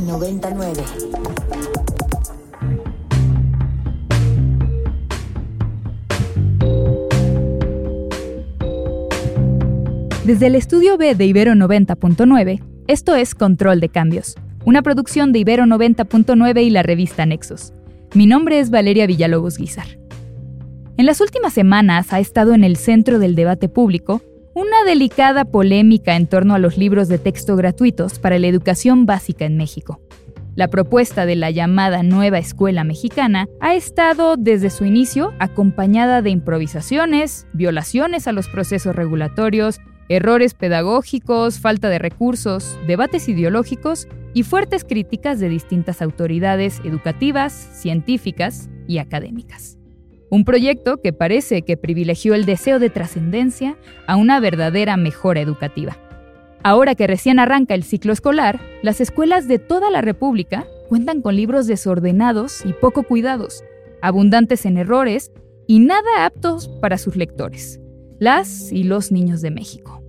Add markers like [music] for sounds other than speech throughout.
99. Desde el estudio B de Ibero 90.9, esto es Control de Cambios, una producción de Ibero 90.9 y la revista Nexos. Mi nombre es Valeria Villalobos Guizar. En las últimas semanas ha estado en el centro del debate público una delicada polémica en torno a los libros de texto gratuitos para la educación básica en México. La propuesta de la llamada nueva escuela mexicana ha estado desde su inicio acompañada de improvisaciones, violaciones a los procesos regulatorios, errores pedagógicos, falta de recursos, debates ideológicos y fuertes críticas de distintas autoridades educativas, científicas y académicas. Un proyecto que parece que privilegió el deseo de trascendencia a una verdadera mejora educativa. Ahora que recién arranca el ciclo escolar, las escuelas de toda la República cuentan con libros desordenados y poco cuidados, abundantes en errores y nada aptos para sus lectores, las y los niños de México.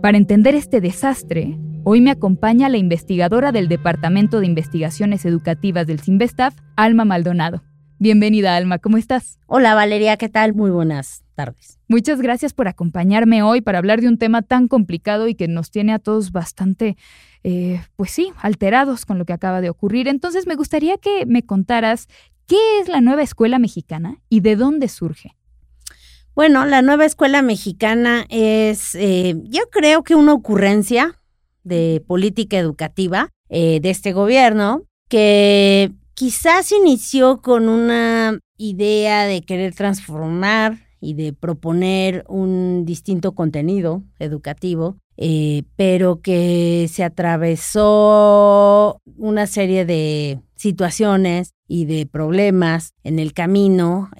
Para entender este desastre, hoy me acompaña la investigadora del Departamento de Investigaciones Educativas del CIMBESTAF, Alma Maldonado. Bienvenida, Alma, ¿cómo estás? Hola, Valeria, ¿qué tal? Muy buenas tardes. Muchas gracias por acompañarme hoy para hablar de un tema tan complicado y que nos tiene a todos bastante, eh, pues sí, alterados con lo que acaba de ocurrir. Entonces, me gustaría que me contaras qué es la nueva escuela mexicana y de dónde surge. Bueno, la nueva escuela mexicana es, eh, yo creo que una ocurrencia de política educativa eh, de este gobierno que quizás inició con una idea de querer transformar y de proponer un distinto contenido educativo, eh, pero que se atravesó una serie de situaciones y de problemas en el camino,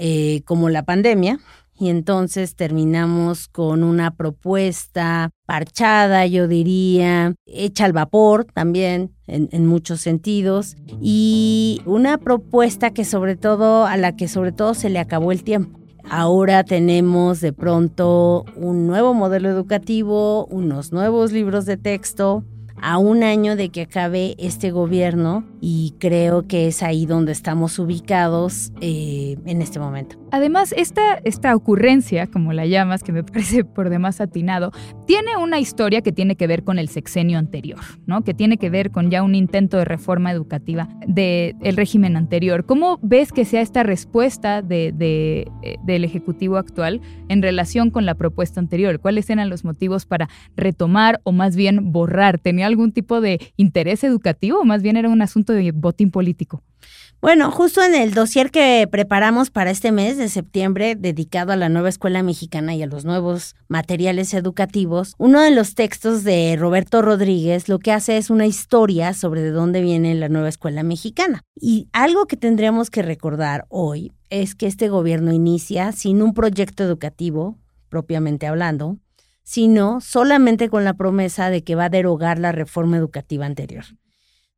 como la pandemia, y entonces terminamos con una propuesta parchada, yo diría, hecha al vapor también en, muchos sentidos y una propuesta que sobre todo a la que sobre todo se le acabó el tiempo. Ahora tenemos de pronto un nuevo modelo educativo, unos nuevos libros de texto, a un año de que acabe este gobierno y creo que es ahí donde estamos ubicados eh, en este momento. Además, esta, esta ocurrencia, como la llamas, que me [laughs] parece por demás atinado, tiene una historia que tiene que ver con el sexenio anterior, ¿no? Que tiene que ver con ya un intento de reforma educativa del régimen anterior. ¿Cómo ves que sea esta respuesta eh, del Ejecutivo actual en relación con la propuesta anterior? ¿Cuáles eran los motivos para retomar o más bien borrar? ¿Tenía algún tipo de interés educativo o más bien era un asunto de botín político? Bueno, justo en el dossier que preparamos para este mes de septiembre, dedicado a la nueva escuela mexicana y a los nuevos materiales educativos, uno de los textos de Roberto Rodríguez lo que hace es una historia sobre de dónde viene la nueva escuela mexicana. Y algo que tendríamos que recordar hoy es que este gobierno inicia sin un proyecto educativo, propiamente hablando, sino solamente con la promesa de que va a derogar la reforma educativa anterior.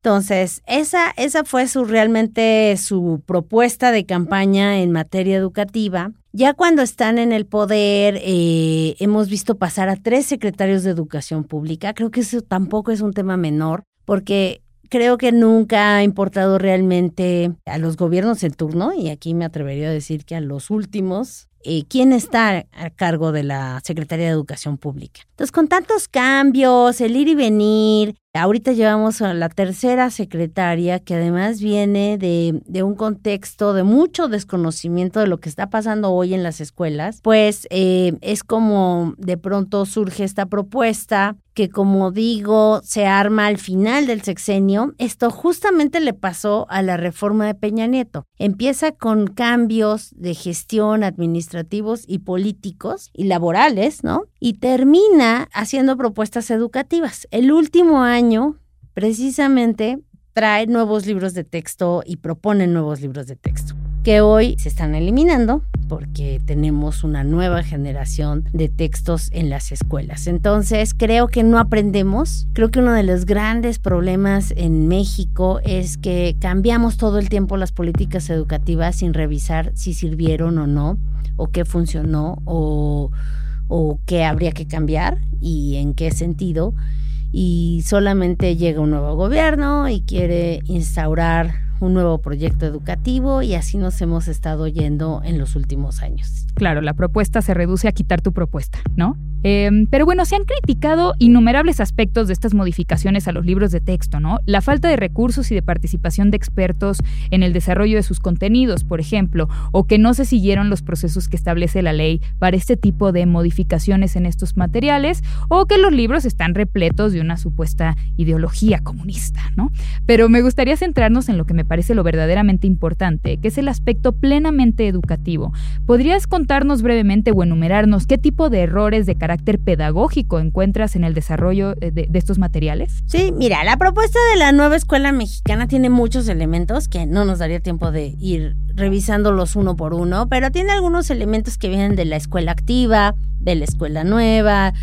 Entonces, esa, esa fue su realmente su propuesta de campaña en materia educativa. Ya cuando están en el poder, eh, hemos visto pasar a tres secretarios de educación pública. Creo que eso tampoco es un tema menor, porque creo que nunca ha importado realmente a los gobiernos en turno, y aquí me atrevería a decir que a los últimos, eh, quién está a cargo de la Secretaría de Educación Pública. Entonces, con tantos cambios, el ir y venir, ahorita llevamos a la tercera secretaria que además viene de, un contexto de mucho desconocimiento de lo que está pasando hoy en las escuelas, pues eh, es como de pronto surge esta propuesta que como digo, se arma al final del sexenio. Esto justamente le pasó a la reforma de Peña Nieto. Empieza con cambios de gestión administrativos y políticos y laborales, ¿no? Y termina haciendo propuestas educativas. El último año, precisamente, trae nuevos libros de texto y propone nuevos libros de texto que hoy se están eliminando porque tenemos una nueva generación de textos en las escuelas. Entonces, creo que no aprendemos. Creo que uno de los grandes problemas en México es que cambiamos todo el tiempo las políticas educativas sin revisar si sirvieron o no, o qué funcionó, o, o qué habría que cambiar y en qué sentido. y solamente llega un nuevo gobierno y quiere instaurar un nuevo proyecto educativo y así nos hemos estado yendo en los últimos años. Claro, la propuesta se reduce a quitar tu propuesta, ¿no? Em, pero bueno, se han criticado innumerables aspectos de estas modificaciones a los libros de texto, ¿no? La falta de recursos y de participación de expertos en el desarrollo de sus contenidos, por ejemplo, o que no se siguieron los procesos que establece la ley para este tipo de modificaciones en estos materiales, o que los libros están repletos de una supuesta ideología comunista, ¿no? Pero me gustaría centrarnos en lo que me parece lo verdaderamente importante, que es el aspecto plenamente educativo. ¿Podrías contarnos brevemente o enumerarnos qué tipo de errores de carácter pedagógico encuentras en el desarrollo eh, de, estos materiales? Sí, mira, la propuesta de la nueva escuela mexicana tiene muchos elementos que no nos daría tiempo de ir revisándolos uno por uno, pero tiene algunos elementos que vienen de la escuela activa, de la escuela nueva,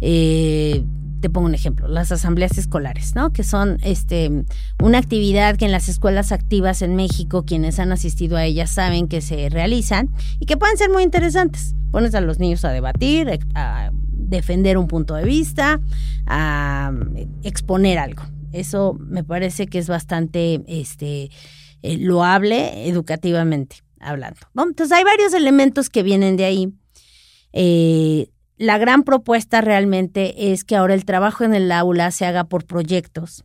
eh, te pongo un ejemplo, las asambleas escolares, ¿no? Que son este una actividad que en las escuelas activas en México, quienes han asistido a ellas saben que se realizan y que pueden ser muy interesantes. Pones a los niños a debatir, a defender un punto de vista, a exponer algo. Eso me parece que es bastante este eh, loable educativamente hablando. entonces hay varios elementos que vienen de ahí. Eh, la gran propuesta realmente es que ahora el trabajo en el aula se haga por proyectos.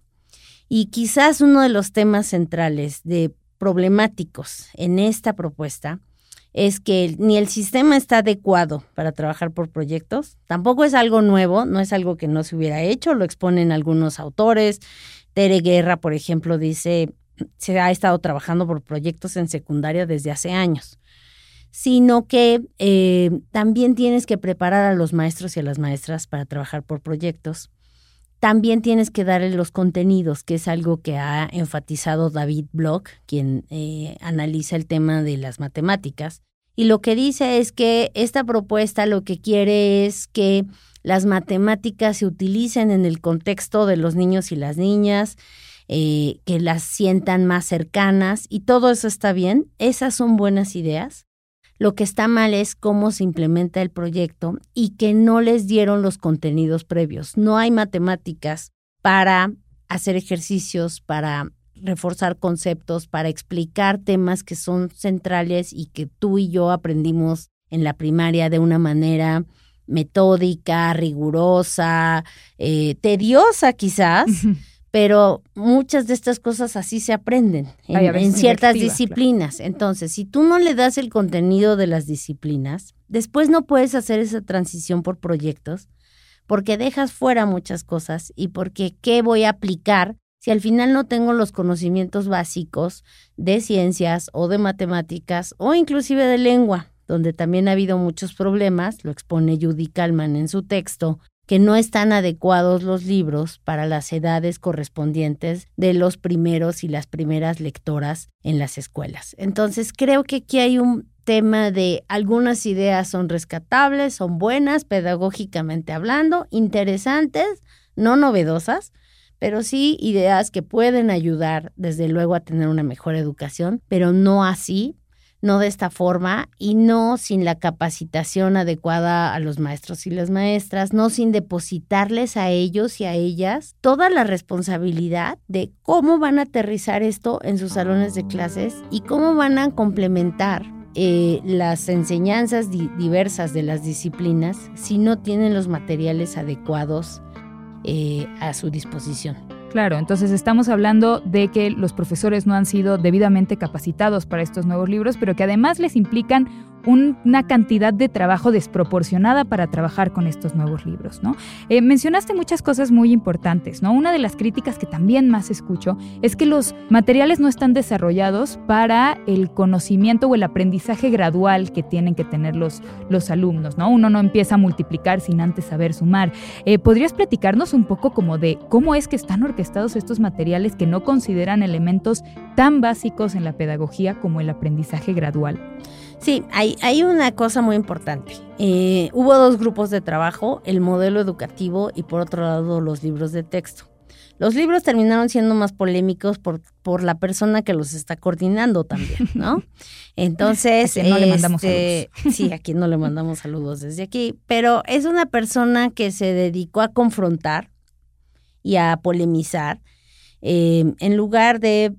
Y quizás uno de los temas centrales de problemáticos en esta propuesta es que ni el sistema está adecuado para trabajar por proyectos, tampoco es algo nuevo, no es algo que no se hubiera hecho, lo exponen algunos autores. Tere Guerra, por ejemplo, dice, se ha estado trabajando por proyectos en secundaria desde hace años sino que eh, también tienes que preparar a los maestros y a las maestras para trabajar por proyectos. También tienes que darle los contenidos, que es algo que ha enfatizado David Bloch, quien eh, analiza el tema de las matemáticas. Y lo que dice es que esta propuesta lo que quiere es que las matemáticas se utilicen en el contexto de los niños y las niñas, eh, que las sientan más cercanas y todo eso está bien. Esas son buenas ideas. Lo que está mal es cómo se implementa el proyecto y que no les dieron los contenidos previos. No hay matemáticas para hacer ejercicios, para reforzar conceptos, para explicar temas que son centrales y que tú y yo aprendimos en la primaria de una manera metódica, rigurosa, eh, tediosa quizás, [laughs] pero muchas de estas cosas así se aprenden en, ciertas disciplinas. Entonces, si tú no le das el contenido de las disciplinas, después no puedes hacer esa transición por proyectos porque dejas fuera muchas cosas y porque qué voy a aplicar si al final no tengo los conocimientos básicos de ciencias o de matemáticas o inclusive de lengua, donde también ha habido muchos problemas, lo expone Judy Kalman en su texto, que no están adecuados los libros para las edades correspondientes de los primeros y las primeras lectoras en las escuelas. Entonces, creo que aquí hay un tema de algunas ideas son rescatables, son buenas pedagógicamente hablando, interesantes, no novedosas, pero sí ideas que pueden ayudar desde luego a tener una mejor educación, pero no así no de esta forma y no sin la capacitación adecuada a los maestros y las maestras, no sin depositarles a ellos y a ellas toda la responsabilidad de cómo van a aterrizar esto en sus salones de clases y cómo van a complementar eh, las enseñanzas diversas de las disciplinas si no tienen los materiales adecuados eh, a su disposición. Claro, entonces estamos hablando de que los profesores no han sido debidamente capacitados para estos nuevos libros, pero que además les implican una cantidad de trabajo desproporcionada para trabajar con estos nuevos libros, ¿no? Eh, mencionaste muchas cosas muy importantes, ¿no? Una de las críticas que también más escucho es que los materiales no están desarrollados para el conocimiento o el aprendizaje gradual que tienen que tener los, los alumnos, ¿no? Uno no empieza a multiplicar sin antes saber sumar. Eh, ¿Podrías platicarnos un poco como de cómo es que están orquestados estos materiales que no consideran elementos tan básicos en la pedagogía como el aprendizaje gradual? Sí, hay, hay una cosa muy importante. Eh, hubo dos grupos de trabajo, el modelo educativo y por otro lado los libros de texto. Los libros terminaron siendo más polémicos por, por la persona que los está coordinando también, ¿no? [laughs] Entonces, no le mandamos este, saludos. sí, aquí no le mandamos saludos desde aquí, pero es una persona que se dedicó a confrontar y a polemizar, eh, en lugar de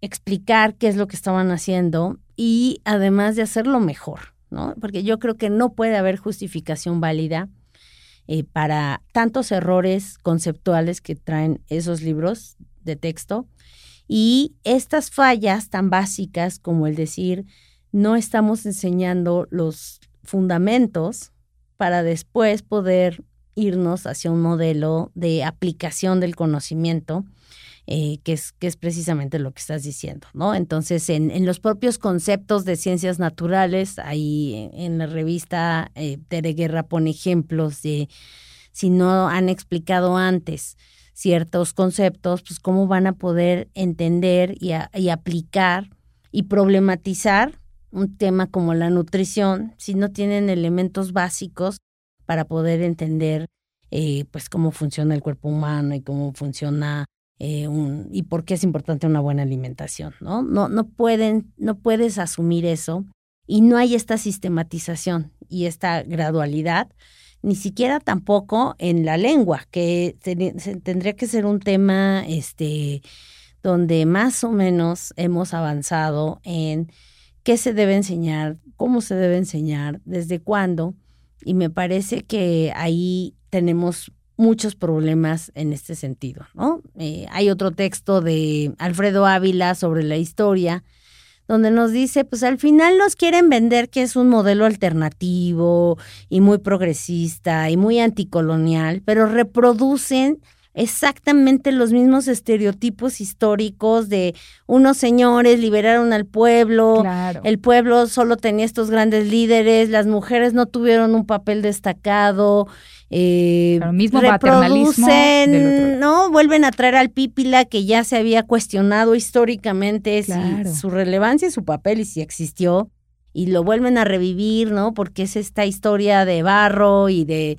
explicar qué es lo que estaban haciendo y además de hacerlo mejor, ¿no? Porque yo creo que no puede haber justificación válida eh, para tantos errores conceptuales que traen esos libros de texto y estas fallas tan básicas como el decir no estamos enseñando los fundamentos para después poder irnos hacia un modelo de aplicación del conocimiento, eh, que, es, que es precisamente lo que estás diciendo, ¿no? Entonces, en, en los propios conceptos de ciencias naturales, ahí en, la revista eh, Tere Guerra pone ejemplos de si no han explicado antes ciertos conceptos, pues cómo van a poder entender y, y aplicar y problematizar un tema como la nutrición si no tienen elementos básicos para poder entender eh, pues cómo funciona el cuerpo humano y cómo funciona eh, un, y por qué es importante una buena alimentación, ¿no? No, no pueden, no puedes asumir eso y no hay esta sistematización y esta gradualidad, ni siquiera tampoco en la lengua, que tendría que ser un tema este, donde más o menos hemos avanzado en qué se debe enseñar, cómo se debe enseñar, desde cuándo. Y me parece que ahí tenemos muchos problemas en este sentido, ¿no? Eh, hay otro texto de Alfredo Ávila sobre la historia, donde nos dice, pues al final nos quieren vender que es un modelo alternativo y muy progresista y muy anticolonial, pero reproducen exactamente los mismos estereotipos históricos de unos señores liberaron al pueblo, el pueblo solo tenía estos grandes líderes, las mujeres no tuvieron un papel destacado, eh, mismo reproducen, ¿no? Vuelven a traer al Pípila que ya se había cuestionado históricamente su relevancia y su papel y si existió, y lo vuelven a revivir, ¿no? Porque es esta historia de barro y de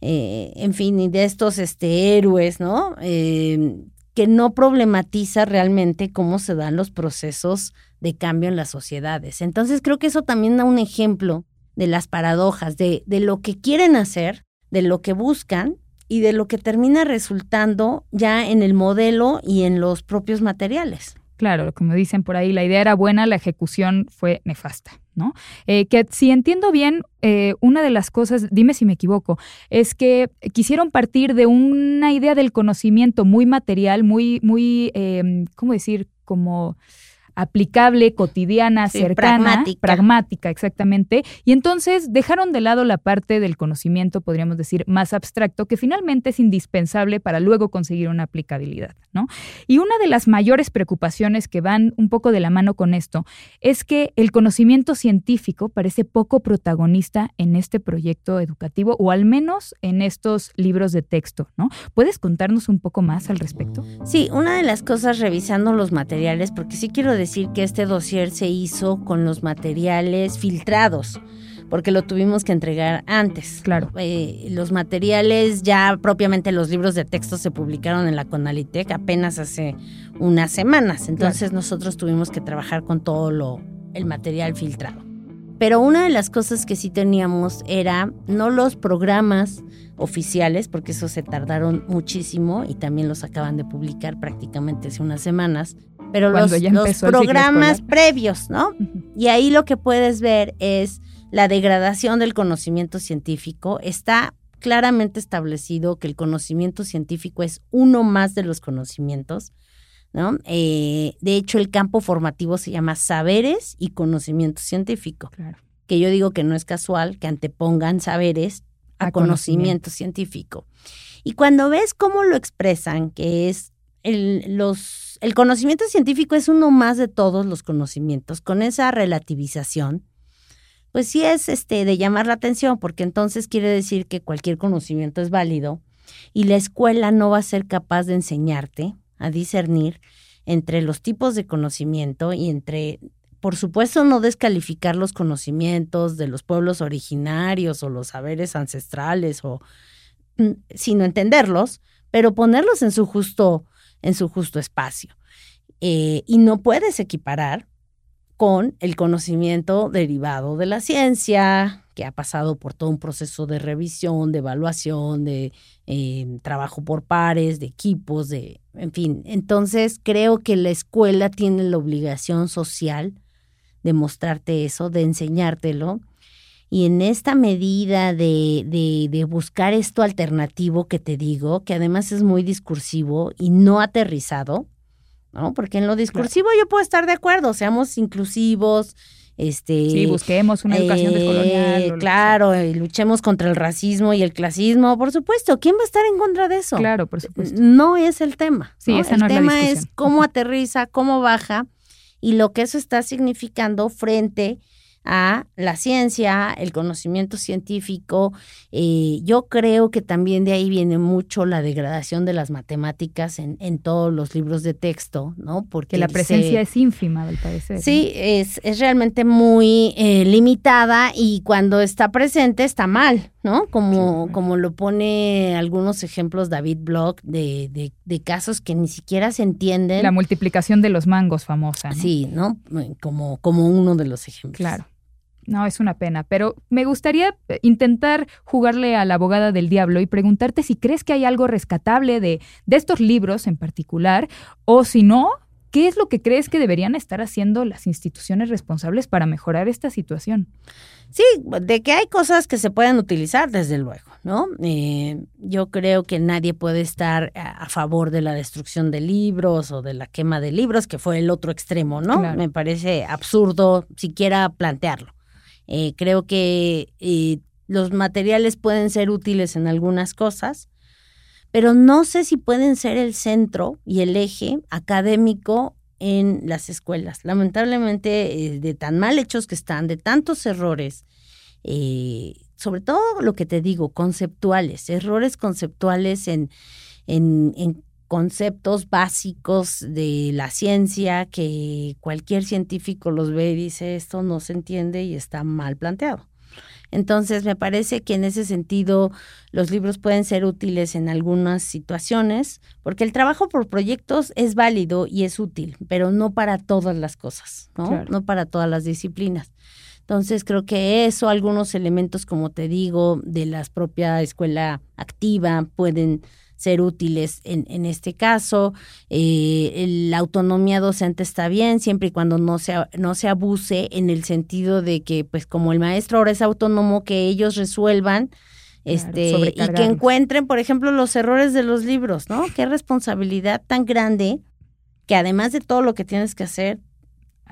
eh, en fin, y de estos este, héroes, ¿no? Eh, que no problematiza realmente cómo se dan los procesos de cambio en las sociedades. Entonces creo que eso también da un ejemplo de las paradojas, de, de lo que quieren hacer, de lo que buscan y de lo que termina resultando ya en el modelo y en los propios materiales. Claro, como dicen por ahí, la idea era buena, la ejecución fue nefasta, ¿no? Eh, que si entiendo bien, eh, una de las cosas, dime si me equivoco, es que quisieron partir de una idea del conocimiento muy material, muy, muy, eh, ¿cómo decir? Como aplicable, cotidiana, cercana, pragmática. exactamente. Y entonces dejaron de lado la parte del conocimiento, podríamos decir, más abstracto, que finalmente es indispensable para luego conseguir una aplicabilidad, ¿no? Y una de las mayores preocupaciones que van un poco de la mano con esto es que el conocimiento científico parece poco protagonista en este proyecto educativo o al menos en estos libros de texto, ¿no? ¿Puedes contarnos un poco más al respecto? Sí, una de las cosas revisando los materiales, porque sí quiero decir decir que este dossier se hizo con los materiales filtrados porque lo tuvimos que entregar antes. Claro. Eh, los materiales, ya propiamente los libros de texto se publicaron en la Conalitec apenas hace unas semanas. Entonces nosotros tuvimos que trabajar con todo lo, el material filtrado. Pero una de las cosas que sí teníamos era no los programas oficiales, porque eso se tardaron muchísimo y también los acaban de publicar prácticamente hace unas semanas, pero los, programas previos, ¿no? Y ahí lo que puedes ver es la degradación del conocimiento científico. Está claramente establecido que el conocimiento científico es uno más de los conocimientos, ¿no? Eh, de hecho, el campo formativo se llama saberes y conocimiento científico. Claro. Que yo digo que no es casual que antepongan saberes a, conocimiento científico. Y cuando ves cómo lo expresan, que es el, los, el conocimiento científico es uno más de todos los conocimientos, con esa relativización, pues sí es este, de llamar la atención, porque entonces quiere decir que cualquier conocimiento es válido y la escuela no va a ser capaz de enseñarte a discernir entre los tipos de conocimiento y entre, por supuesto, no descalificar los conocimientos de los pueblos originarios o los saberes ancestrales, o, mm, sino entenderlos, pero ponerlos en su justo en su justo espacio. Eh, y no puedes equiparar con el conocimiento derivado de la ciencia, que ha pasado por todo un proceso de revisión, de evaluación, de eh, trabajo por pares, de equipos, de, en fin. Entonces creo que la escuela tiene la obligación social de mostrarte eso, de enseñártelo. Y en esta medida de, de, de buscar esto alternativo que te digo, que además es muy discursivo y no aterrizado, ¿no? Porque en lo discursivo yo puedo estar de acuerdo, seamos inclusivos, este, sí, busquemos una educación eh, descolonial. Claro, y luchemos contra el racismo y el clasismo, por supuesto. ¿Quién va a estar en contra de eso? Claro, por supuesto. No es el tema. Sí, ¿no? esa el no tema es, la es cómo aterriza, cómo baja y lo que eso está significando frente a la ciencia, el conocimiento científico. Eh, yo creo que también de ahí viene mucho la degradación de las matemáticas en, en todos los libros de texto, ¿no? Porque la presencia es ínfima, al parecer. Sí, es, es realmente muy eh, limitada y cuando está presente está mal, ¿no? Como, como lo pone algunos ejemplos David Block de, de, de, casos que ni siquiera se entienden. La multiplicación de los mangos famosa. ¿no? Sí, ¿no? Como, como uno de los ejemplos. Claro. No, es una pena, pero me gustaría eh, intentar jugarle a la abogada del diablo y preguntarte si crees que hay algo rescatable de, de estos libros en particular, o si no, ¿qué es lo que crees que deberían estar haciendo las instituciones responsables para mejorar esta situación? Sí, de que hay cosas que se pueden utilizar, desde luego, ¿no? Eh, yo creo que nadie puede estar a, favor de la destrucción de libros o de la quema de libros, que fue el otro extremo, ¿no? Claro. Me parece absurdo siquiera plantearlo. Eh, creo que eh, los materiales pueden ser útiles en algunas cosas, pero no sé si pueden ser el centro y el eje académico en las escuelas. Lamentablemente, eh, de tan mal hechos que están, de tantos errores, eh, sobre todo lo que te digo, conceptuales, errores conceptuales en, en, en conceptos básicos de la ciencia que cualquier científico los ve y dice esto no se entiende y está mal planteado. Entonces, me parece que en ese sentido los libros pueden ser útiles en algunas situaciones, porque el trabajo por proyectos es válido y es útil, pero no para todas las cosas, ¿no? Claro. No para todas las disciplinas. Entonces, creo que eso, algunos elementos, como te digo, de la propia escuela activa pueden ser útiles en, en este caso. Eh, la autonomía docente está bien siempre y cuando no se, no se abuse en el sentido de que, pues como el maestro ahora es autónomo, que ellos resuelvan este y que encuentren, por ejemplo, los errores de los libros, ¿no? Qué responsabilidad tan grande que además de todo lo que tienes que hacer,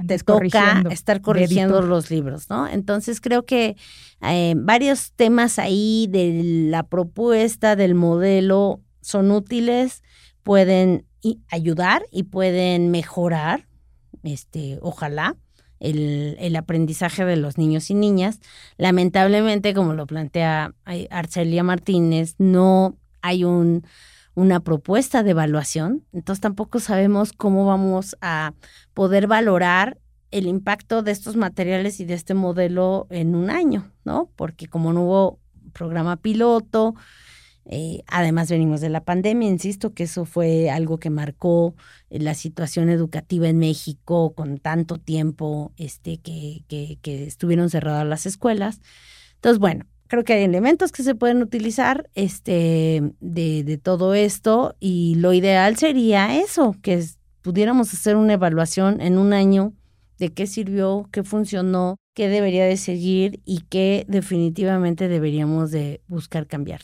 te toca corrigiendo, estar corrigiendo los libros, ¿no? Entonces creo que eh, varios temas ahí de la propuesta, del modelo, son útiles, pueden ayudar y pueden mejorar, este, ojalá, el, el aprendizaje de los niños y niñas. Lamentablemente, como lo plantea Arcelia Martínez, no hay un, una propuesta de evaluación, entonces tampoco sabemos cómo vamos a poder valorar el impacto de estos materiales y de este modelo en un año, ¿no? Porque como no hubo programa piloto, eh, además venimos de la pandemia, insisto que eso fue algo que marcó eh, la situación educativa en México con tanto tiempo este, que, que, que estuvieron cerradas las escuelas. Entonces, bueno, creo que hay elementos que se pueden utilizar este, de, de todo esto y lo ideal sería eso, que pudiéramos hacer una evaluación en un año de qué sirvió, qué funcionó, qué debería de seguir y qué definitivamente deberíamos de buscar cambiar.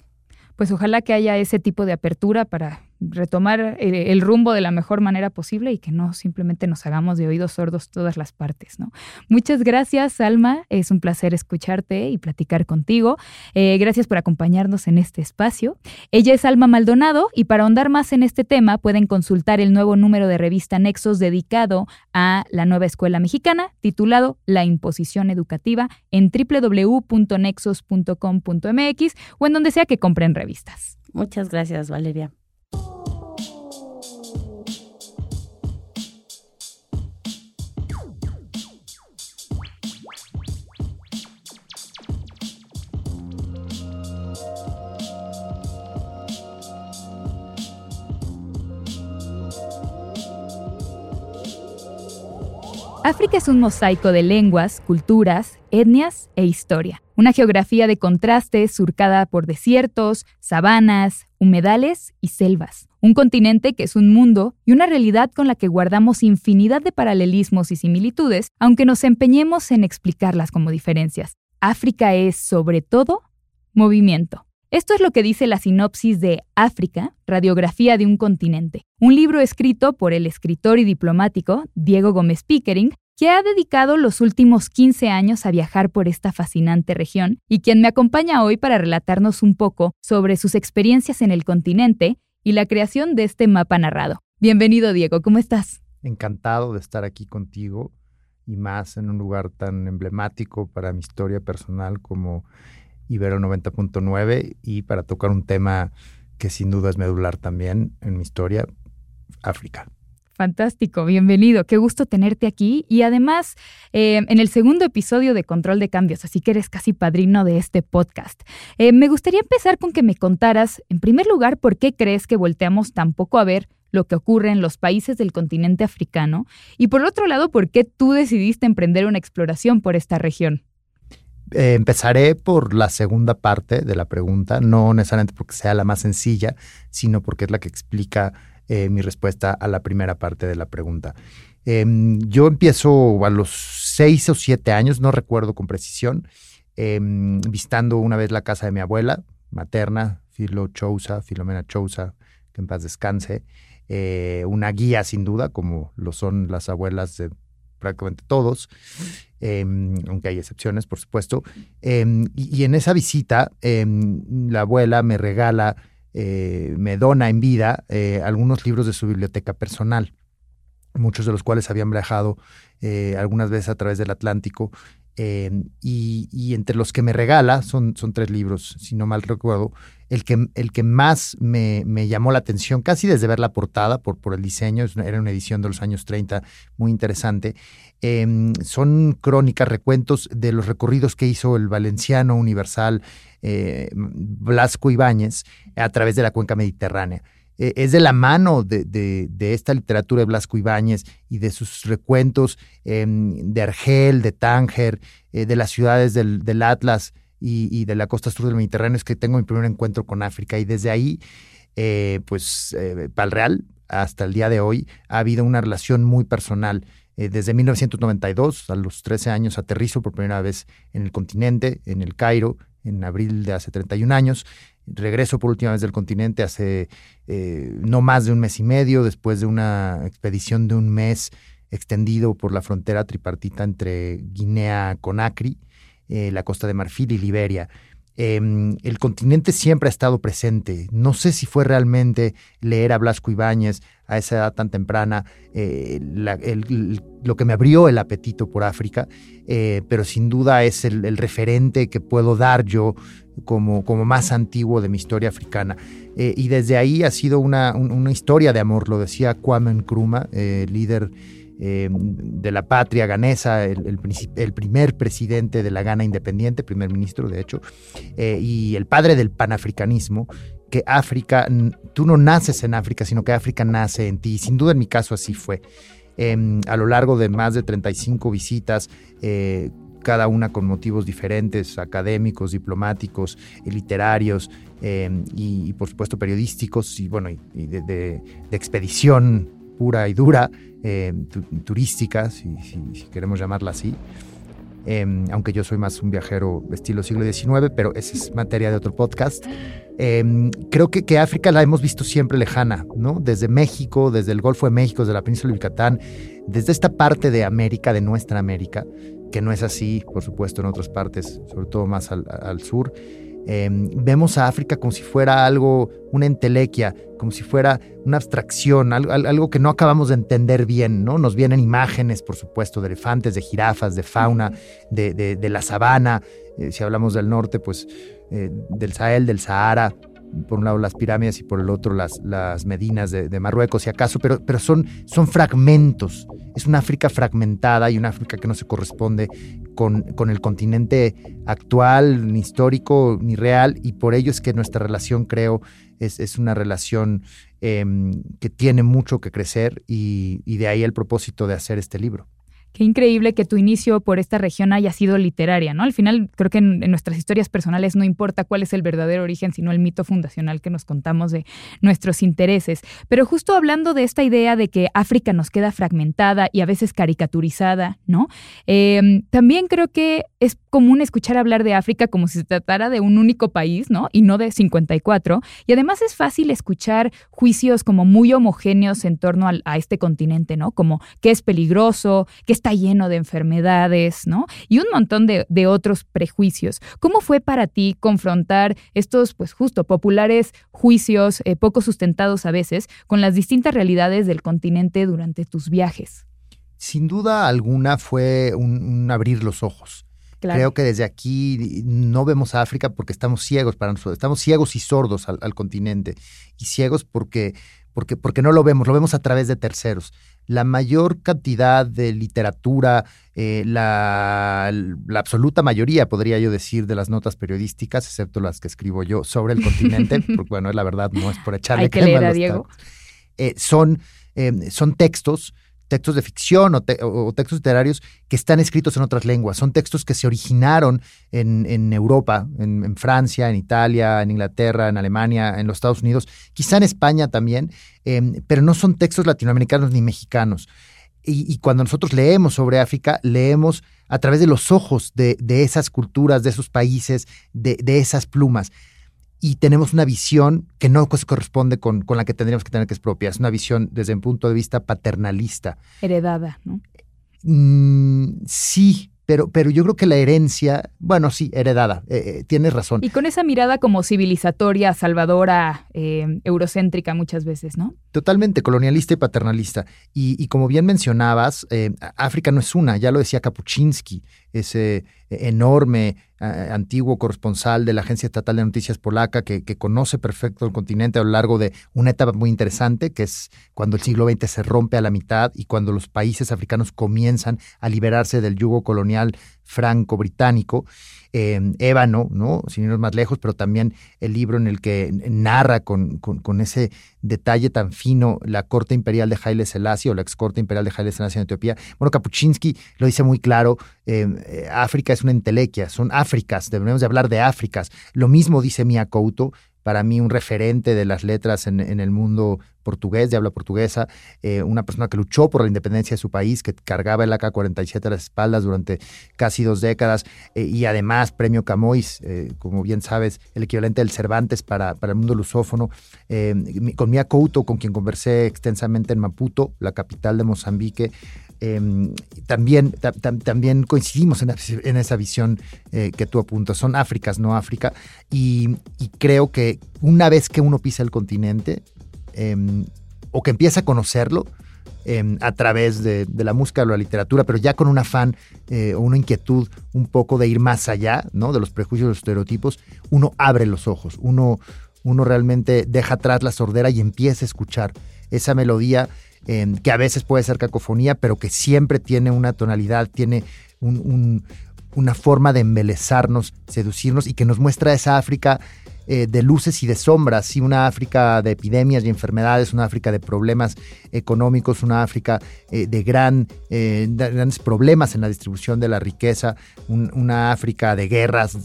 Pues ojalá que haya ese tipo de apertura para retomar eh, el rumbo de la mejor manera posible y que no simplemente nos hagamos de oídos sordos todas las partes, ¿no? Muchas gracias, Alma. Es un placer escucharte y platicar contigo. Eh, gracias por acompañarnos en este espacio. Ella es Alma Maldonado y para ahondar más en este tema pueden consultar el nuevo número de revista Nexos dedicado a la nueva escuela mexicana titulado La imposición educativa en www.nexos.com.mx o en donde sea que compren revistas. Muchas gracias, Valeria. África es un mosaico de lenguas, culturas, etnias e historia. Una geografía de contrastes surcada por desiertos, sabanas, humedales y selvas. Un continente que es un mundo y una realidad con la que guardamos infinidad de paralelismos y similitudes, aunque nos empeñemos en explicarlas como diferencias. África es, sobre todo, movimiento. Esto es lo que dice la sinopsis de África, Radiografía de un continente, un libro escrito por el escritor y diplomático Diego Gómez Pickering, que ha dedicado los últimos 15 años a viajar por esta fascinante región y quien me acompaña hoy para relatarnos un poco sobre sus experiencias en el continente y la creación de este mapa narrado. Bienvenido Diego, ¿cómo estás? Encantado de estar aquí contigo y más en un lugar tan emblemático para mi historia personal como Ibero 90.9 y para tocar un tema que sin duda es medular también en mi historia, África. Fantástico, bienvenido, qué gusto tenerte aquí y además eh, en el segundo episodio de Control de Cambios, así que eres casi padrino de este podcast. Eh, me gustaría empezar con que me contaras, en primer lugar, por qué crees que volteamos tan poco a ver lo que ocurre en los países del continente africano y por otro lado, por qué tú decidiste emprender una exploración por esta región. Eh, empezaré por la segunda parte de la pregunta, no necesariamente porque sea la más sencilla, sino porque es la que explica eh, mi respuesta a la primera parte de la pregunta. Em, yo empiezo a los seis o siete años, no recuerdo con precisión, em, visitando una vez la casa de mi abuela materna, Filo Chousa, Filomena Chousa, que en paz descanse. Eh, una guía sin duda, como lo son las abuelas de prácticamente todos, em, aunque hay excepciones, por supuesto. Em, y, en esa visita, em, la abuela me regala, eh, me dona en vida eh, algunos libros de su biblioteca personal, muchos de los cuales habían viajado eh, algunas veces a través del Atlántico. Y, entre los que me regala, son, son tres libros, si no mal recuerdo, el que, el que más me, llamó la atención, casi desde ver la portada por, por el diseño, era una edición de los años 30 muy interesante, em, son crónicas, recuentos de los recorridos que hizo el valenciano universal eh, Blasco Ibáñez a través de la cuenca mediterránea e, es de la mano de, esta literatura de Blasco Ibáñez y de sus recuentos em, de Argel, de Tánger, eh, de las ciudades del, del Atlas, y, de la costa sur del Mediterráneo es que tengo mi primer encuentro con África y desde ahí, eh, pues, eh, para el Real, hasta el día de hoy, ha habido una relación muy personal. Eh, desde 1992, a los 13 años, aterrizo por primera vez en el continente, en el Cairo, en abril de hace 31 años. Regreso por última vez del continente hace no más de un mes y medio, después de una expedición de un mes extendido por la frontera tripartita entre Guinea con Acri eh, la Costa de Marfil y Liberia. Em, el continente siempre ha estado presente. No sé si fue realmente leer a Blasco Ibáñez a esa edad tan temprana eh, lo que me abrió el apetito por África, eh, pero sin duda es el, referente que puedo dar yo como, como más antiguo de mi historia africana. y desde ahí ha sido una, una, historia de amor, lo decía Kwame Nkrumah, líder Em, de la patria ganesa, el, primer presidente de la Ghana independiente, primer ministro de hecho, eh, y el padre del panafricanismo, que África, tú no naces en África, sino que África nace en ti. Sin duda en mi caso así fue. Em, a lo largo de más de 35 visitas, eh, cada una con motivos diferentes, académicos, diplomáticos, literarios em, y, por supuesto periodísticos y bueno, y, de, expedición pura y dura, eh, turística, si, queremos llamarla así. Em, aunque yo soy más un viajero estilo siglo XIX, pero esa es materia de otro podcast. Creo que, que, África la hemos visto siempre lejana, ¿no? Desde México, desde el Golfo de México, desde la península de Yucatán, desde esta parte de América, de nuestra América, que no es así, por supuesto, en otras partes, sobre todo más al, al sur. Em, vemos a África como si fuera algo, una entelequia, como si fuera una abstracción, algo, que no acabamos de entender bien, ¿no? Nos vienen imágenes, por supuesto, de elefantes, de jirafas, de fauna, de, la sabana, eh, si hablamos del norte, pues eh, del Sahel, del Sahara, por un lado las pirámides y por el otro las, las medinas de, Marruecos, si acaso, pero, pero son, son fragmentos. Es una África fragmentada y una África que no se corresponde con, con, el continente actual, ni histórico, ni real, y por ello es que nuestra relación, creo, es, es una relación em, que tiene mucho que crecer y, y de ahí el propósito de hacer este libro. Qué increíble que tu inicio por esta región haya sido literaria, ¿no? Al final, creo que en, nuestras historias personales no importa cuál es el verdadero origen, sino el mito fundacional que nos contamos de nuestros intereses. Pero justo hablando de esta idea de que África nos queda fragmentada y a veces caricaturizada, ¿no? Em, también creo que es común escuchar hablar de África como si se tratara de un único país, ¿no? Y no de 54. Y además es fácil escuchar juicios como muy homogéneos en torno a, este continente, ¿no? Como que es peligroso, que está lleno de enfermedades, ¿no? Y un montón de, otros prejuicios. ¿Cómo fue para ti confrontar estos, pues justo, populares juicios, eh, poco sustentados a veces, con las distintas realidades del continente durante tus viajes? Sin duda alguna fue un, abrir los ojos. Creo que desde aquí no vemos a África porque estamos ciegos para nosotros, estamos ciegos y sordos al, al continente y ciegos porque porque, porque no lo vemos, lo vemos a través de terceros. La mayor cantidad de literatura, eh, la, la, absoluta mayoría, podría yo decir, de las notas periodísticas, excepto las que escribo yo sobre el continente, [laughs] porque bueno, la verdad no es por echarle Hay que leer a Diego. Eh, son, eh, son textos textos de ficción o, textos literarios que están escritos en otras lenguas. Son textos que se originaron en, Europa, en, Francia, en Italia, en Inglaterra, en Alemania, en los Estados Unidos, quizá en España también, em, pero no son textos latinoamericanos ni mexicanos. Y, cuando nosotros leemos sobre África, leemos a través de los ojos de, esas culturas, de esos países, de, de esas plumas y tenemos una visión que no se corresponde con, con, la que tendríamos que tener que es propia. Es una visión desde un punto de vista paternalista. Heredada, ¿no? Mm, sí, pero, pero yo creo que la herencia, bueno, sí, heredada, eh, eh, tienes razón. Y con esa mirada como civilizatoria, salvadora, eh, eurocéntrica muchas veces, ¿no? Totalmente, colonialista y paternalista. Y, como bien mencionabas, África no es una, ya lo decía Kapuczynski, ese enorme antiguo corresponsal de la Agencia Estatal de Noticias Polaca que, que, conoce perfecto el continente a lo largo de una etapa muy interesante, que es cuando el siglo XX se rompe a la mitad y cuando los países africanos comienzan a liberarse del yugo colonial franco-británico, eh, ébano, ¿no? sin irnos más lejos, pero también el libro en el que narra con, con, ese detalle tan fino la corte imperial de Haile Selassie o la ex corte imperial de Haile Selassie en Etiopía. Bueno, Kapuczynski lo dice muy claro, eh, eh, África es una entelequia, son Áfricas, debemos de hablar de Áfricas. Lo mismo dice Mia Couto, para mí un referente de las letras en, el mundo portugués, de habla portuguesa, eh, una persona que luchó por la independencia de su país, que cargaba el AK-47 a las espaldas durante casi dos décadas eh, y además premio Camois, eh, como bien sabes, el equivalente del Cervantes para, para el mundo lusófono, con Mia Couto, con quien conversé extensamente en Maputo, la capital de Mozambique, Em, también, también coincidimos en, esa visión eh, que tú apuntas. Son Áfricas, no África. Y, creo que una vez que uno pisa el continente, em, o que empieza a conocerlo, em, a través de, la música o la literatura, pero ya con un afán eh, o una inquietud un poco de ir más allá ¿no? de los prejuicios, los estereotipos, uno abre los ojos, uno, uno realmente deja atrás la sordera y empieza a escuchar esa melodía que a veces puede ser cacofonía, pero que siempre tiene una tonalidad, tiene una forma de embelezarnos, seducirnos y que nos muestra esa África eh, de luces y de sombras, una África de epidemias y enfermedades, una África de problemas económicos, una África eh, de, eh, grandes problemas en la distribución de la riqueza, una África de guerras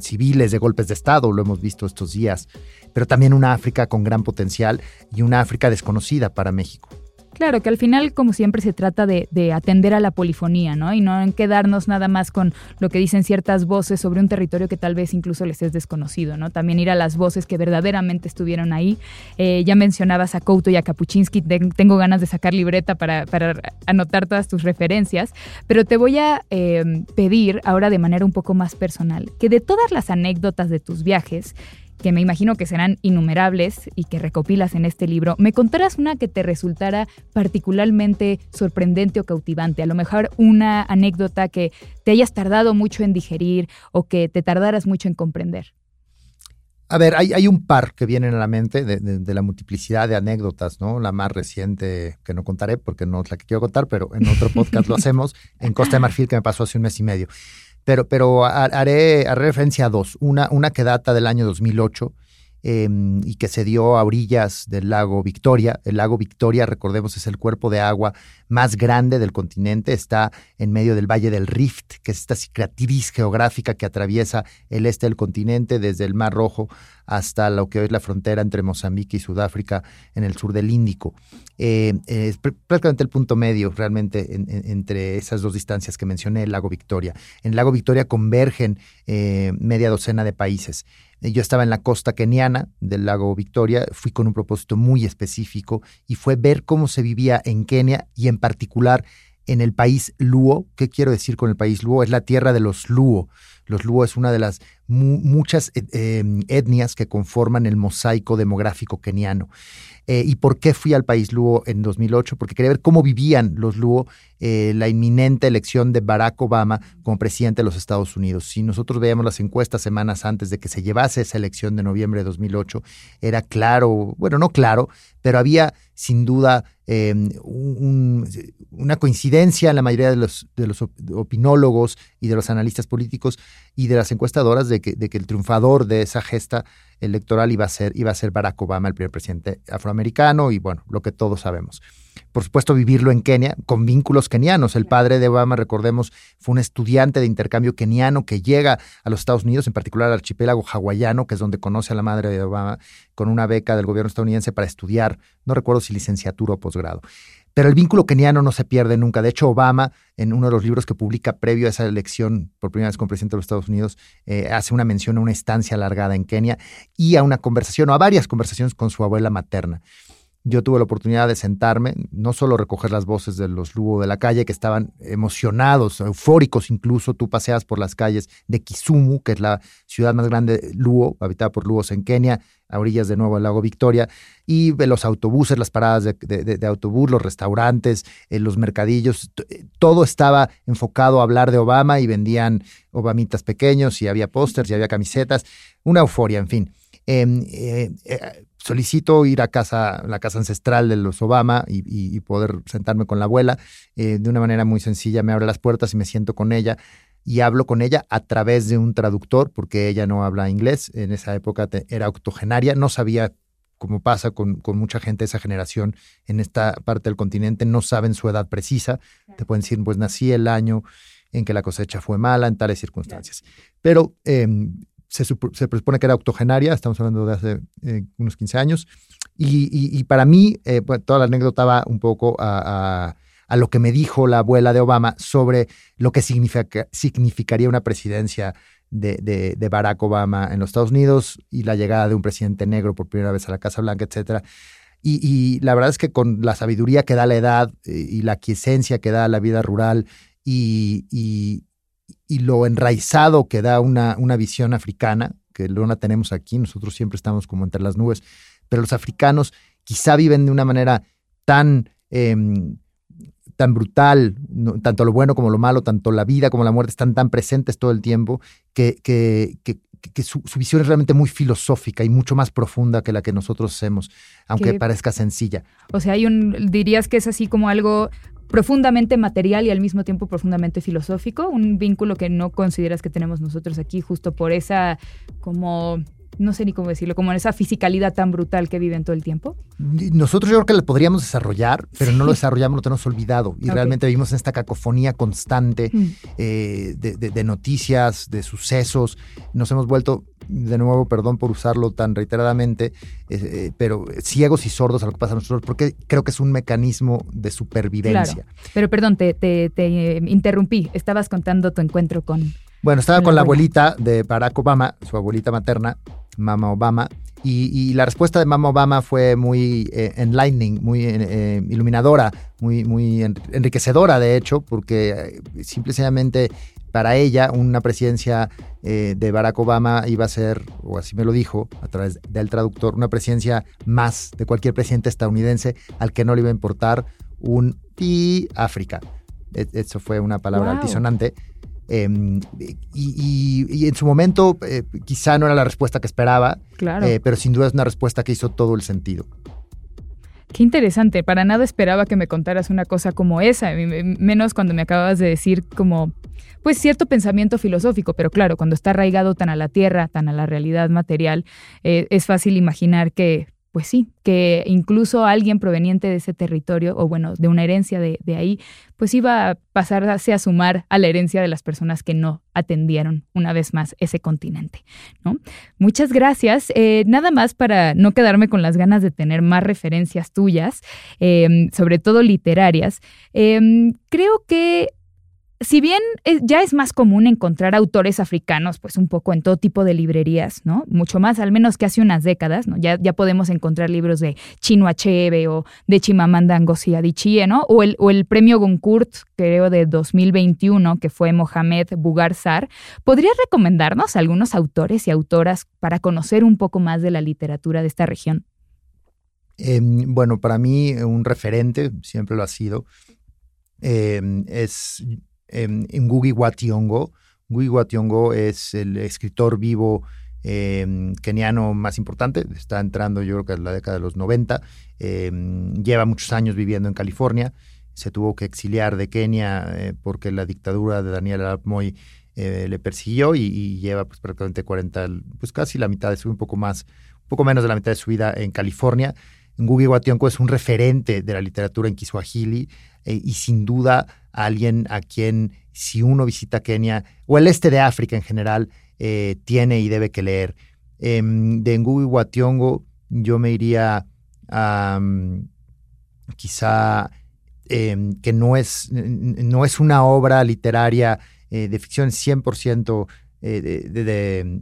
civiles, de golpes de Estado, lo hemos visto estos días pero también una África con gran potencial y una África desconocida para México. Claro, que al final, como siempre, se trata de, atender a la polifonía, ¿no? Y no quedarnos nada más con lo que dicen ciertas voces sobre un territorio que tal vez incluso les es desconocido, ¿no? También ir a las voces que verdaderamente estuvieron ahí. Eh, ya mencionabas a Couto y a Kapuczynski, tengo ganas de sacar libreta para, anotar todas tus referencias, pero te voy a eh, pedir ahora de manera un poco más personal que de todas las anécdotas de tus viajes, que me imagino que serán innumerables y que recopilas en este libro, me contarás una que te resultara particularmente sorprendente o cautivante, a lo mejor una anécdota que te hayas tardado mucho en digerir o que te tardaras mucho en comprender. A ver, hay, un par que vienen a la mente de, la multiplicidad de anécdotas, ¿no? La más reciente, que no contaré porque no es la que quiero contar, pero en otro podcast lo [laughs] hacemos, en Costa de Marfil, que me pasó hace un mes y medio pero, pero haré, referencia a dos. Una, una que data del año 2008 em, y que se dio a orillas del lago Victoria. El lago Victoria, recordemos, es el cuerpo de agua más grande del continente, está en medio del Valle del Rift, que es esta cicatriz geográfica que atraviesa el este del continente desde el Mar Rojo hasta lo que hoy es la frontera entre Mozambique y Sudáfrica en el sur del Índico. Eh, es prácticamente el punto medio realmente entre esas dos distancias que mencioné, el lago Victoria. En el lago Victoria convergen eh, media docena de países. Yo estaba en la costa keniana del lago Victoria, fui con un propósito muy específico y fue ver cómo se vivía en Kenia y en particular en el país Luo. ¿Qué quiero decir con el país Luo? Es la tierra de los Luo. Los Luo es una de las muchas eh, em, etnias que conforman el mosaico demográfico keniano. Eh, ¿Y por qué fui al país Luo en 2008? Porque quería ver cómo vivían los Luo eh, la inminente elección de Barack Obama como presidente de los Estados Unidos. Si nosotros veíamos las encuestas semanas antes de que se llevase esa elección de noviembre de 2008, era claro, bueno, no claro, pero había sin duda em, una coincidencia en la mayoría de los, de los opinólogos y de los analistas políticos y de las encuestadoras de que, de que el triunfador de esa gesta electoral iba a ser, iba a ser Barack Obama, el primer presidente afroamericano, y bueno, lo que todos sabemos. Por supuesto, vivirlo en Kenia con vínculos kenianos. El padre de Obama, recordemos, fue un estudiante de intercambio keniano que llega a los Estados Unidos, en particular al archipiélago hawaiano, que es donde conoce a la madre de Obama, con una beca del gobierno estadounidense para estudiar, no recuerdo si licenciatura o posgrado. Pero el vínculo keniano no se pierde nunca. De hecho, Obama, en uno de los libros que publica previo a esa elección por primera vez como presidente de los Estados Unidos, eh, hace una mención a una estancia alargada en Kenia y a una conversación, o a varias conversaciones con su abuela materna yo tuve la oportunidad de sentarme, no solo recoger las voces de los Luo de la calle, que estaban emocionados, eufóricos incluso. Tú paseas por las calles de Kisumu, que es la ciudad más grande Luo, habitada por Luos en Kenia, a orillas de nuevo del lago Victoria, y los autobuses, las paradas de, autobús, los restaurantes, eh, los mercadillos, eh, todo estaba enfocado a hablar de Obama y vendían obamitas pequeños y había pósters y había camisetas, una euforia, en fin. Em, eh, solicito ir a casa, la casa ancestral de los Obama y, poder sentarme con la abuela. Eh, de una manera muy sencilla me abre las puertas y me siento con ella y hablo con ella a través de un traductor porque ella no habla inglés. En esa época era octogenaria, no sabía cómo pasa con, con, mucha gente de esa generación en esta parte del continente, no saben su edad precisa. Te pueden decir, pues nací el año en que la cosecha fue mala, en tales circunstancias. Pero em, se, se, presupone que era octogenaria, estamos hablando de hace eh, unos 15 años, y, para mí eh, toda la anécdota va un poco a, lo que me dijo la abuela de Obama sobre lo que significaría una presidencia de, Barack Obama en los Estados Unidos y la llegada de un presidente negro por primera vez a la Casa Blanca, etcétera. Y, la verdad es que con la sabiduría que da la edad eh, y la quiesencia que da la vida rural y, y lo enraizado que da una, una visión africana, que no la tenemos aquí, nosotros siempre estamos como entre las nubes, pero los africanos quizá viven de una manera tan, em, tan brutal, tanto lo bueno como lo malo, tanto la vida como la muerte están tan presentes todo el tiempo, que, que, que, su, visión es realmente muy filosófica y mucho más profunda que la que nosotros hacemos, aunque parezca sencilla. O sea, hay un, dirías que es así como algo profundamente material y al mismo tiempo profundamente filosófico, un vínculo que no consideras que tenemos nosotros aquí justo por esa como no sé ni cómo decirlo, como en esa fisicalidad tan brutal que viven todo el tiempo? Nosotros yo creo que la podríamos desarrollar, pero no lo desarrollamos, lo tenemos olvidado. Y realmente vivimos en esta cacofonía constante mm. eh, de, noticias, de sucesos. Nos hemos vuelto, de nuevo, perdón por usarlo tan reiteradamente, eh, eh, pero ciegos y sordos a lo que pasa a nosotros, porque creo que es un mecanismo de supervivencia. Pero perdón, te, te interrumpí. Estabas contando tu encuentro con... Bueno, estaba con la abuelita de Barack Obama, su abuelita materna, Mama Obama. Y, la respuesta de Mama Obama fue muy eh, enlightening, muy eh, iluminadora, muy, muy enriquecedora, de hecho, porque eh, simplemente para ella una presidencia de Barack Obama iba a ser, o así me lo dijo a través del traductor, una presidencia más de cualquier presidente estadounidense al que no le iba a importar un pi África. E, eso fue una palabra altisonante. Em, y, en su momento eh, quizá no era la respuesta que esperaba, claro. Eh, pero sin duda es una respuesta que hizo todo el sentido. Qué interesante, para nada esperaba que me contaras una cosa como esa, menos cuando me acabas de decir como pues cierto pensamiento filosófico, pero claro, cuando está arraigado tan a la tierra, tan a la realidad material, eh, es fácil imaginar que pues sí, que incluso alguien proveniente de ese territorio, o bueno, de una herencia de, ahí, pues iba a pasarse a sumar a la herencia de las personas que no atendieron una vez más ese continente. ¿no? Muchas gracias. Eh, nada más para no quedarme con las ganas de tener más referencias tuyas, em, sobre todo literarias. Em, creo que si bien eh, ya es más común encontrar autores africanos, pues un poco en todo tipo de librerías, ¿no? Mucho más, al menos que hace unas décadas, ¿no? Ya, ya podemos encontrar libros de Chino Achebe o de Chimamanda Ngozi Adichie, ¿no? O el, o el premio Goncourt, creo, de 2021, que fue Mohamed Bugarsar. ¿Podrías recomendarnos algunos autores y autoras para conocer un poco más de la literatura de esta región? Em, bueno, para mí un referente, siempre lo ha sido, em, es Ngugi wa Thiong'o. Ngugi wa Thiong'o es el escritor vivo em, keniano más importante, está entrando yo creo que en la década de los 90, em, lleva muchos años viviendo en California, se tuvo que exiliar de Kenia eh, porque la dictadura de Daniel Arap eh, le persiguió y, lleva pues prácticamente 40, pues casi la mitad de su, un poco más, un poco menos de la mitad de su vida en California. Ngugi wa Thiong'o es un referente de la literatura en Kiswahili eh, y sin duda alguien a quien si uno visita Kenia o el este de África en general eh, tiene y debe que leer. Em, de Ngugi wa yo me iría a mm, quizá em, que no es, no es una obra literaria eh, de ficción 100% de,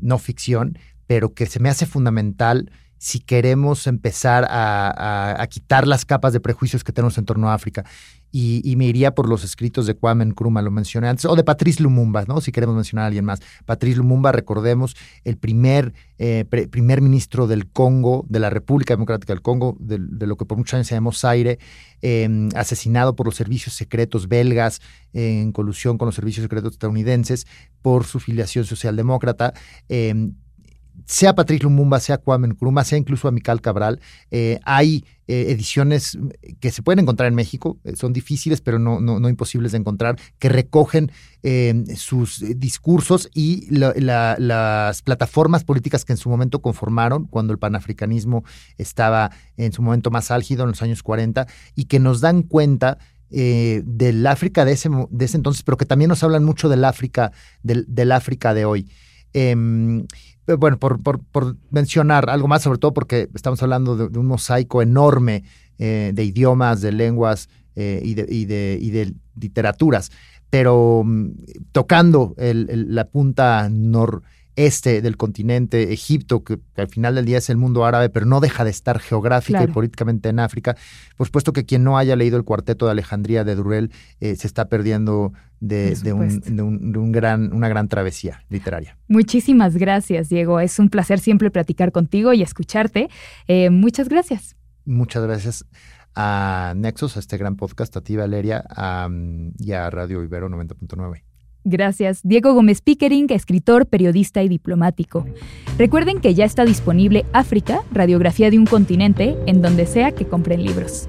no ficción, pero que se me hace fundamental si queremos empezar a, quitar las capas de prejuicios que tenemos en torno a África. Y, me iría por los escritos de Kwame Nkrumah, lo mencioné antes, o de Patrice Lumumba, ¿no? Si queremos mencionar a alguien más. Patrice Lumumba, recordemos, el primer, eh, primer ministro del Congo, de la República Democrática del Congo, de, lo que por muchos años se llamó Zaire, em, asesinado por los servicios secretos belgas en colusión con los servicios secretos estadounidenses por su filiación socialdemócrata. Sea Patrick Lumumba, sea Kwame Nkrumah, sea incluso Amical Cabral, eh, hay eh, ediciones que se pueden encontrar en México, eh, son difíciles pero no, no, imposibles de encontrar, que recogen sus discursos y las plataformas políticas que en su momento conformaron cuando el panafricanismo estaba en su momento más álgido en los años 40 y que nos dan cuenta del África de ese, de ese entonces, pero que también nos hablan mucho del África, del, del África de hoy. Em, bueno, por, por, mencionar algo más, sobre todo porque estamos hablando de, un mosaico enorme eh, de idiomas, de lenguas eh, y, de, y, de, y, de, literaturas, pero mm, tocando la punta noreste del continente, Egipto, que, al final del día es el mundo árabe, pero no deja de estar geográfica y políticamente en África, por supuesto que quien no haya leído el cuarteto de Alejandría de Durrell se está perdiendo de, un, gran, una gran travesía literaria. Muchísimas gracias, Diego. Es un placer siempre platicar contigo y escucharte. Eh, muchas gracias. Muchas gracias a Nexus, a este gran podcast, a ti, Valeria, y a Radio Ibero 90.9. Gracias. Diego Gómez Pickering, escritor, periodista y diplomático. Recuerden que ya está disponible África, radiografía de un continente, en donde sea que compren libros.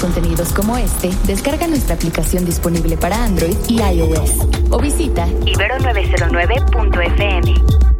contenidos como este, descarga nuestra aplicación disponible para Android y iOS o visita ibero909.fm.